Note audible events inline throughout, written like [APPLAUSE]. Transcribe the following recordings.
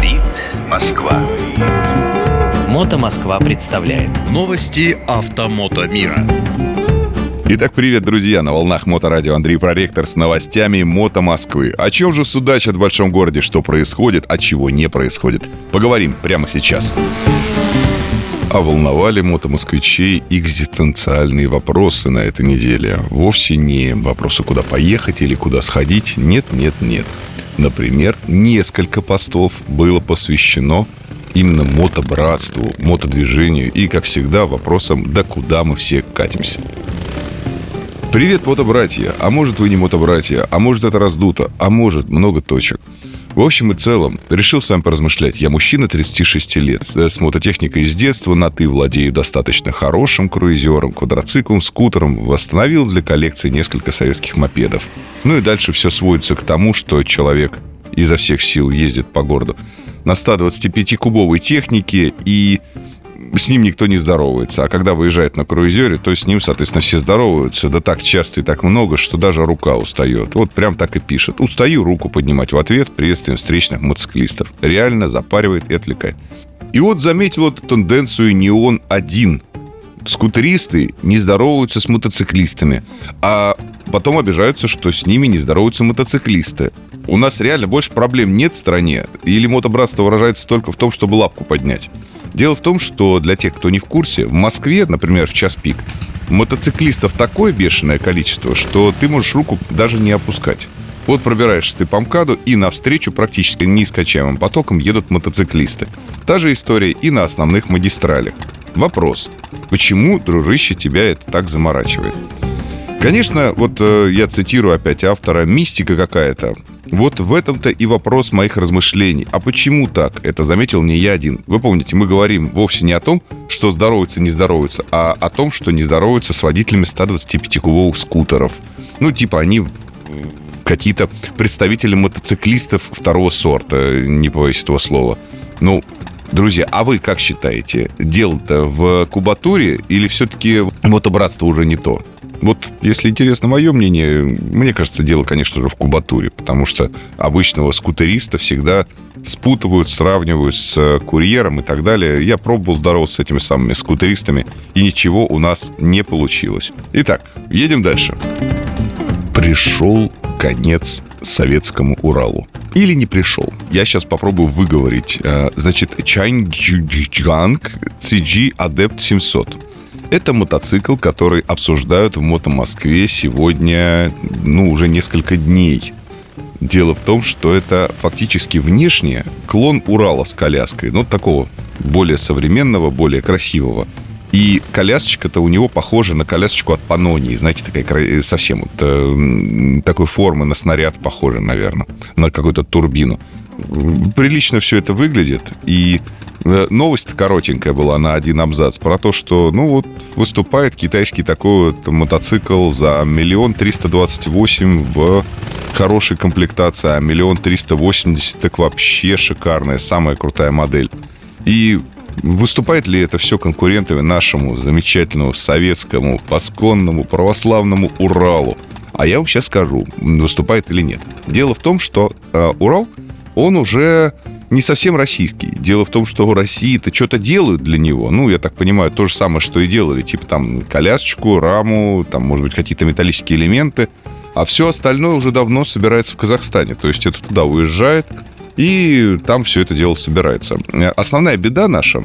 Говорит Москва. Мото Москва представляет Новости автомото мира. Итак, привет, друзья! На волнах Моторадио Андрей Проректор с новостями Мото Москвы. О чем же судачат в большом городе, что происходит, а чего не происходит? Поговорим прямо сейчас. А волновали мотомосквичей экзистенциальные вопросы на этой неделе. Вовсе не вопросы, куда поехать или куда сходить. Нет, нет, нет. Например, несколько постов было посвящено именно мотобратству, мотодвижению и, как всегда, вопросам, да куда мы все катимся. Привет, мотобратья! А может, вы не мотобратья, а может, это раздуто, а может, много точек. В общем и целом, решил с вами поразмышлять. Я мужчина 36 лет, с мототехникой с детства, на «ты» владею достаточно хорошим круизером, квадроциклом, скутером, восстановил для коллекции несколько советских мопедов. Ну и дальше все сводится к тому, что человек изо всех сил ездит по городу на 125-кубовой технике и с ним никто не здоровается. А когда выезжает на круизере, то с ним, соответственно, все здороваются. Да так часто и так много, что даже рука устает. Вот прям так и пишет. Устаю руку поднимать в ответ приветствием встречных мотоциклистов. Реально запаривает и отвлекает. И вот заметил эту тенденцию не он один. Скутеристы не здороваются с мотоциклистами, а потом обижаются, что с ними не здороваются мотоциклисты. У нас реально больше проблем нет в стране, или мотобратство выражается только в том, чтобы лапку поднять. Дело в том, что для тех, кто не в курсе, в Москве, например, в час пик, мотоциклистов такое бешеное количество, что ты можешь руку даже не опускать. Вот пробираешься ты по МКАДу, и навстречу практически неискачаемым потоком едут мотоциклисты. Та же история и на основных магистралях. Вопрос. Почему, дружище, тебя это так заморачивает? Конечно, вот э, я цитирую опять автора, мистика какая-то. Вот в этом-то и вопрос моих размышлений. А почему так? Это заметил не я один. Вы помните, мы говорим вовсе не о том, что здороваются, не здороваются, а о том, что не здороваются с водителями 125-кубовых скутеров. Ну, типа они какие-то представители мотоциклистов второго сорта, не боюсь этого слова. Ну, Друзья, а вы как считаете, дело-то в кубатуре или все-таки мотобратство уже не то? Вот, если интересно мое мнение, мне кажется, дело, конечно же, в кубатуре, потому что обычного скутериста всегда спутывают, сравнивают с курьером и так далее. Я пробовал здороваться с этими самыми скутеристами, и ничего у нас не получилось. Итак, едем дальше. Пришел конец советскому Уралу. Или не пришел. Я сейчас попробую выговорить. Э, значит, Чанг CG Adept 700. Это мотоцикл, который обсуждают в Мото Москве сегодня, ну, уже несколько дней. Дело в том, что это фактически внешне клон Урала с коляской, ну, такого более современного, более красивого. И колясочка-то у него похожа на колясочку от Панонии. Знаете, такая совсем вот, э, такой формы на снаряд похожа, наверное, на какую-то турбину. Прилично все это выглядит. И Э, новость коротенькая была на один абзац про то, что, ну вот, выступает китайский такой вот мотоцикл за миллион триста двадцать восемь в хорошей комплектации, а миллион триста восемьдесят так вообще шикарная, самая крутая модель. И выступает ли это все конкурентами нашему замечательному советскому, пасконному, православному Уралу? А я вам сейчас скажу, выступает или нет. Дело в том, что э, Урал, он уже не совсем российский. Дело в том, что в России-то что-то делают для него. Ну, я так понимаю, то же самое, что и делали. Типа там колясочку, раму, там, может быть, какие-то металлические элементы. А все остальное уже давно собирается в Казахстане. То есть это туда уезжает, и там все это дело собирается. Основная беда наша,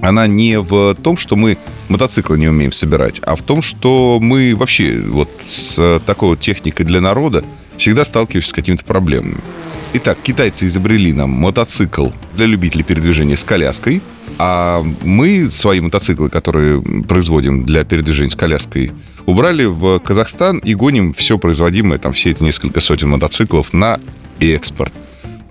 она не в том, что мы мотоциклы не умеем собирать, а в том, что мы вообще вот с такой вот техникой для народа всегда сталкиваемся с какими-то проблемами. Итак, китайцы изобрели нам мотоцикл для любителей передвижения с коляской, а мы свои мотоциклы, которые производим для передвижения с коляской, убрали в Казахстан и гоним все производимое, там все эти несколько сотен мотоциклов на экспорт.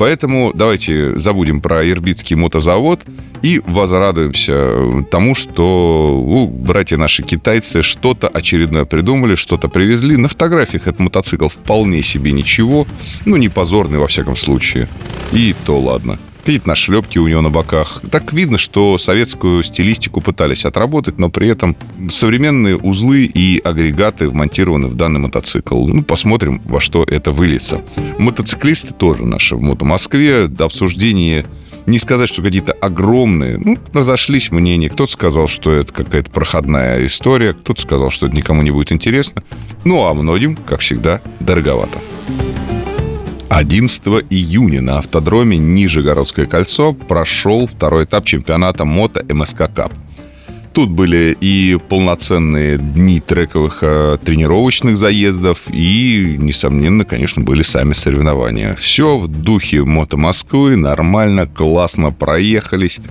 Поэтому давайте забудем про Ирбитский мотозавод и возрадуемся тому, что у, братья наши китайцы что-то очередное придумали, что-то привезли. На фотографиях этот мотоцикл вполне себе ничего. Ну, не позорный во всяком случае. И то ладно какие-то нашлепки у него на боках. Так видно, что советскую стилистику пытались отработать, но при этом современные узлы и агрегаты вмонтированы в данный мотоцикл. Ну, посмотрим, во что это выльется. Мотоциклисты тоже наши в Мото Москве. До обсуждения не сказать, что какие-то огромные. Ну, разошлись мнения. Кто-то сказал, что это какая-то проходная история, кто-то сказал, что это никому не будет интересно. Ну, а многим, как всегда, дороговато. 11 июня на автодроме Нижегородское кольцо прошел второй этап чемпионата мото МСК Кап. Тут были и полноценные дни трековых э, тренировочных заездов, и, несомненно, конечно, были сами соревнования. Все в духе мото Москвы, нормально, классно проехались.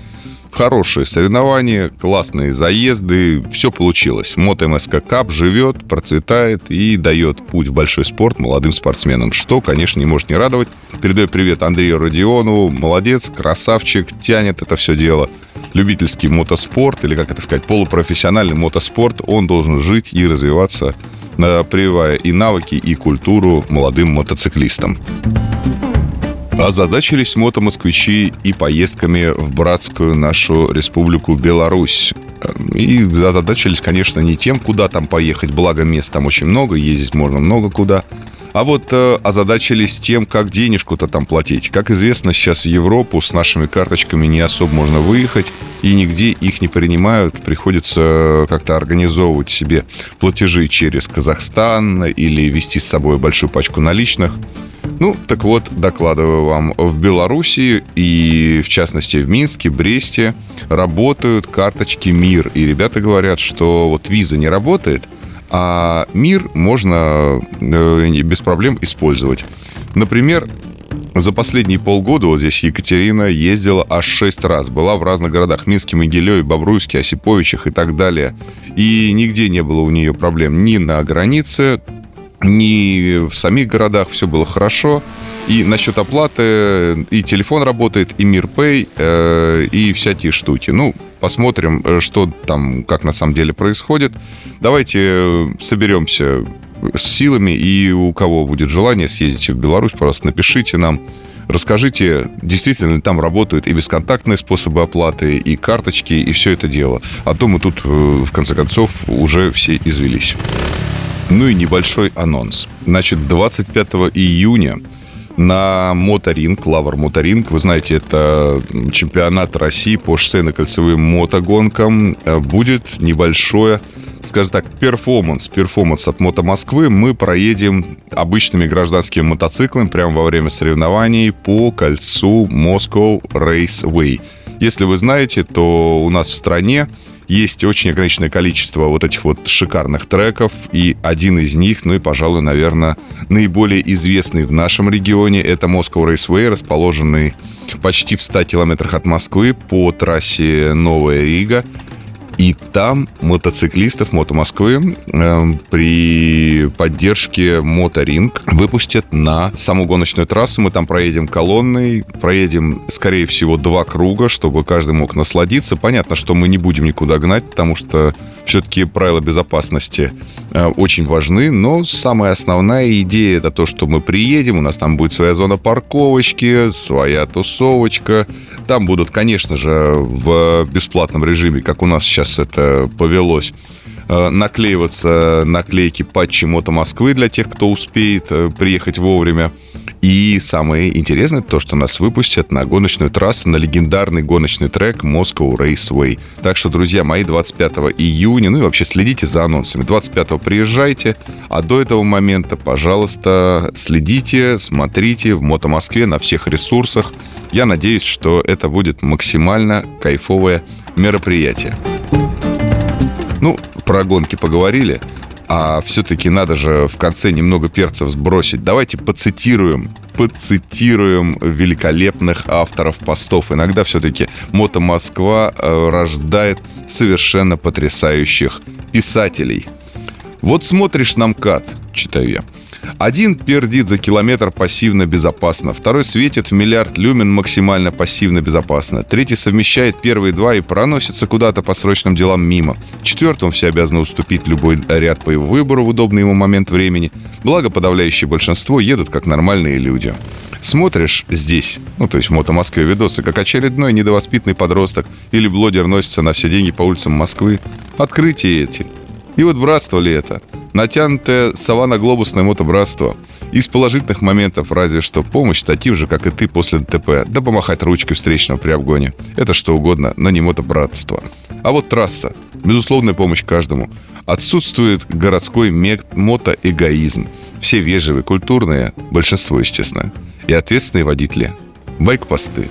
Хорошие соревнования, классные заезды, все получилось. Мото МСК Кап живет, процветает и дает путь в большой спорт молодым спортсменам, что, конечно, не может не радовать. Передаю привет Андрею Родионову, молодец, красавчик, тянет это все дело. Любительский мотоспорт, или, как это сказать, полупрофессиональный мотоспорт, он должен жить и развиваться, э, прививая и навыки, и культуру молодым мотоциклистам. Озадачились мотомосквичи и поездками в братскую нашу республику Беларусь. И озадачились, конечно, не тем, куда там поехать, благо мест там очень много, ездить можно много куда. А вот э, озадачились тем, как денежку-то там платить. Как известно, сейчас в Европу с нашими карточками не особо можно выехать, и нигде их не принимают. Приходится как-то организовывать себе платежи через Казахстан или вести с собой большую пачку наличных. Ну, так вот, докладываю вам, в Беларуси и, в частности, в Минске, Бресте работают карточки МИР. И ребята говорят, что вот виза не работает, а МИР можно э, без проблем использовать. Например, за последние полгода вот здесь Екатерина ездила аж шесть раз. Была в разных городах. Минске, Могилеве, Бобруйске, Осиповичах и так далее. И нигде не было у нее проблем ни на границе, ни в самих городах все было хорошо. И насчет оплаты, и телефон работает, и Мирпэй, э, и всякие штуки. Ну, посмотрим, э, что там, как на самом деле происходит. Давайте э, соберемся с силами, и у кого будет желание съездить в Беларусь, пожалуйста, напишите нам, Расскажите, действительно ли там работают и бесконтактные способы оплаты, и карточки, и все это дело. А то мы тут, в конце концов, уже все извелись. Ну и небольшой анонс. Значит, 25 июня на Моторинг, Лавр Моторинг, вы знаете, это чемпионат России по шоссейно-кольцевым мотогонкам, э, будет небольшое скажем так, перформанс, перформанс от Мото Москвы мы проедем обычными гражданскими мотоциклами прямо во время соревнований по кольцу Moscow Raceway. Если вы знаете, то у нас в стране есть очень ограниченное количество вот этих вот шикарных треков, и один из них, ну и, пожалуй, наверное, наиболее известный в нашем регионе, это Moscow Raceway, расположенный почти в 100 километрах от Москвы по трассе Новая Рига. И там мотоциклистов Мото Москвы э, при поддержке Моторинг выпустят на саму гоночную трассу. Мы там проедем колонной, проедем, скорее всего, два круга, чтобы каждый мог насладиться. Понятно, что мы не будем никуда гнать, потому что все-таки правила безопасности э, очень важны. Но самая основная идея это то, что мы приедем, у нас там будет своя зона парковочки, своя тусовочка. Там будут, конечно же, в бесплатном режиме, как у нас сейчас сейчас это повелось э, наклеиваться наклейки патчи Мото Москвы для тех, кто успеет э, приехать вовремя. И самое интересное то, что нас выпустят на гоночную трассу, на легендарный гоночный трек Moscow Raceway. Так что, друзья мои, 25 июня, ну и вообще следите за анонсами. 25 приезжайте, а до этого момента, пожалуйста, следите, смотрите в Мото Москве на всех ресурсах. Я надеюсь, что это будет максимально кайфовое мероприятие. Ну, про гонки поговорили, а все-таки надо же в конце немного перцев сбросить. Давайте поцитируем, поцитируем великолепных авторов постов. Иногда все-таки Мото Москва э, рождает совершенно потрясающих писателей. Вот смотришь на МКАД, читаю я, один пердит за километр пассивно безопасно, второй светит в миллиард люмен максимально пассивно безопасно, третий совмещает первые два и проносится куда-то по срочным делам мимо, четвертому все обязаны уступить любой ряд по его выбору в удобный ему момент времени, благо подавляющее большинство едут как нормальные люди. Смотришь здесь, ну то есть в Мото Москве видосы, как очередной недовоспитанный подросток или блогер носится на все деньги по улицам Москвы. Открытия эти. И вот братство ли это? Натянутое саванно-глобусное мотобратство. Из положительных моментов разве что помощь таким же, как и ты после ДТП, да помахать ручкой встречного при обгоне. Это что угодно, но не мотобратство. А вот трасса. Безусловная помощь каждому. Отсутствует городской мотоэгоизм. Все вежливые, культурные, большинство, естественно. И ответственные водители. Байк-посты.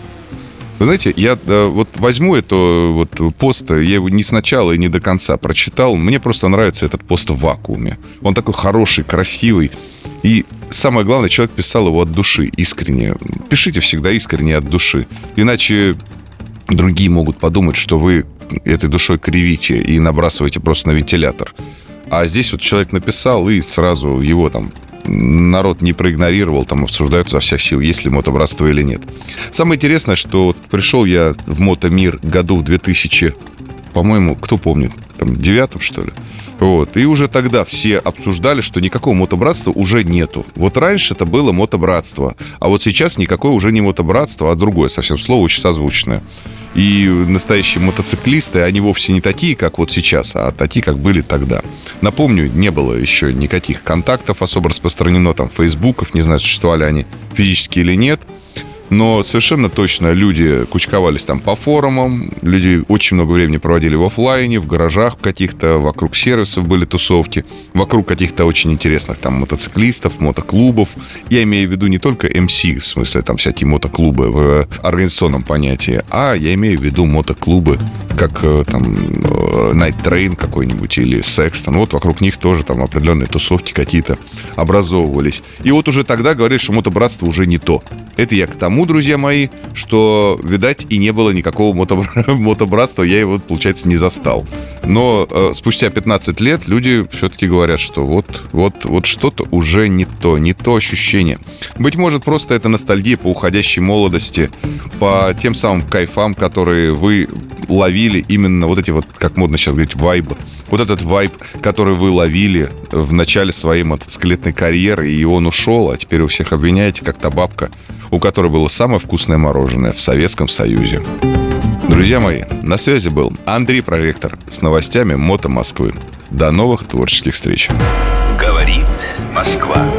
Вы знаете, я да, вот возьму это вот пост, я его не сначала и не до конца прочитал. Мне просто нравится этот пост в вакууме. Он такой хороший, красивый. И самое главное, человек писал его от души, искренне. Пишите всегда искренне от души. Иначе другие могут подумать, что вы этой душой кривите и набрасываете просто на вентилятор. А здесь вот человек написал, и сразу его там народ не проигнорировал, там обсуждают со всех сил, есть ли мотобратство или нет. Самое интересное, что пришел я в мотомир году в 2000, по-моему, кто помнит, там, девятом, что ли? Вот. И уже тогда все обсуждали, что никакого мотобратства уже нету. Вот раньше это было мотобратство, а вот сейчас никакое уже не мотобратство, а другое совсем слово, очень созвучное. И настоящие мотоциклисты, они вовсе не такие, как вот сейчас, а такие, как были тогда. Напомню, не было еще никаких контактов особо распространено, там, фейсбуков, не знаю, существовали они физически или нет – но совершенно точно люди кучковались там по форумам, люди очень много времени проводили в офлайне, в гаражах каких-то, вокруг сервисов были тусовки, вокруг каких-то очень интересных там мотоциклистов, мотоклубов. Я имею в виду не только MC, в смысле там всякие мотоклубы в организационном понятии, а я имею в виду мотоклубы, как э, там э, Night Train какой-нибудь или Sexton. Вот вокруг них тоже там определенные тусовки какие-то образовывались. И вот уже тогда говорили, что мотобратство уже не то. Это я к тому, тому, друзья мои, что, видать, и не было никакого [LAUGHS] мотобратства, я его, получается, не застал. Но э, спустя 15 лет люди все-таки говорят, что вот, вот, вот что-то уже не то, не то ощущение. Быть может, просто это ностальгия по уходящей молодости, по тем самым кайфам, которые вы ловили именно вот эти вот, как модно сейчас говорить, вайбы. Вот этот вайб, который вы ловили в начале своей мотоциклетной карьеры, и он ушел, а теперь вы всех обвиняете, как та бабка, у которой было самое вкусное мороженое в Советском Союзе. Друзья мои, на связи был Андрей Проректор с новостями Мото Москвы. До новых творческих встреч. Говорит Москва.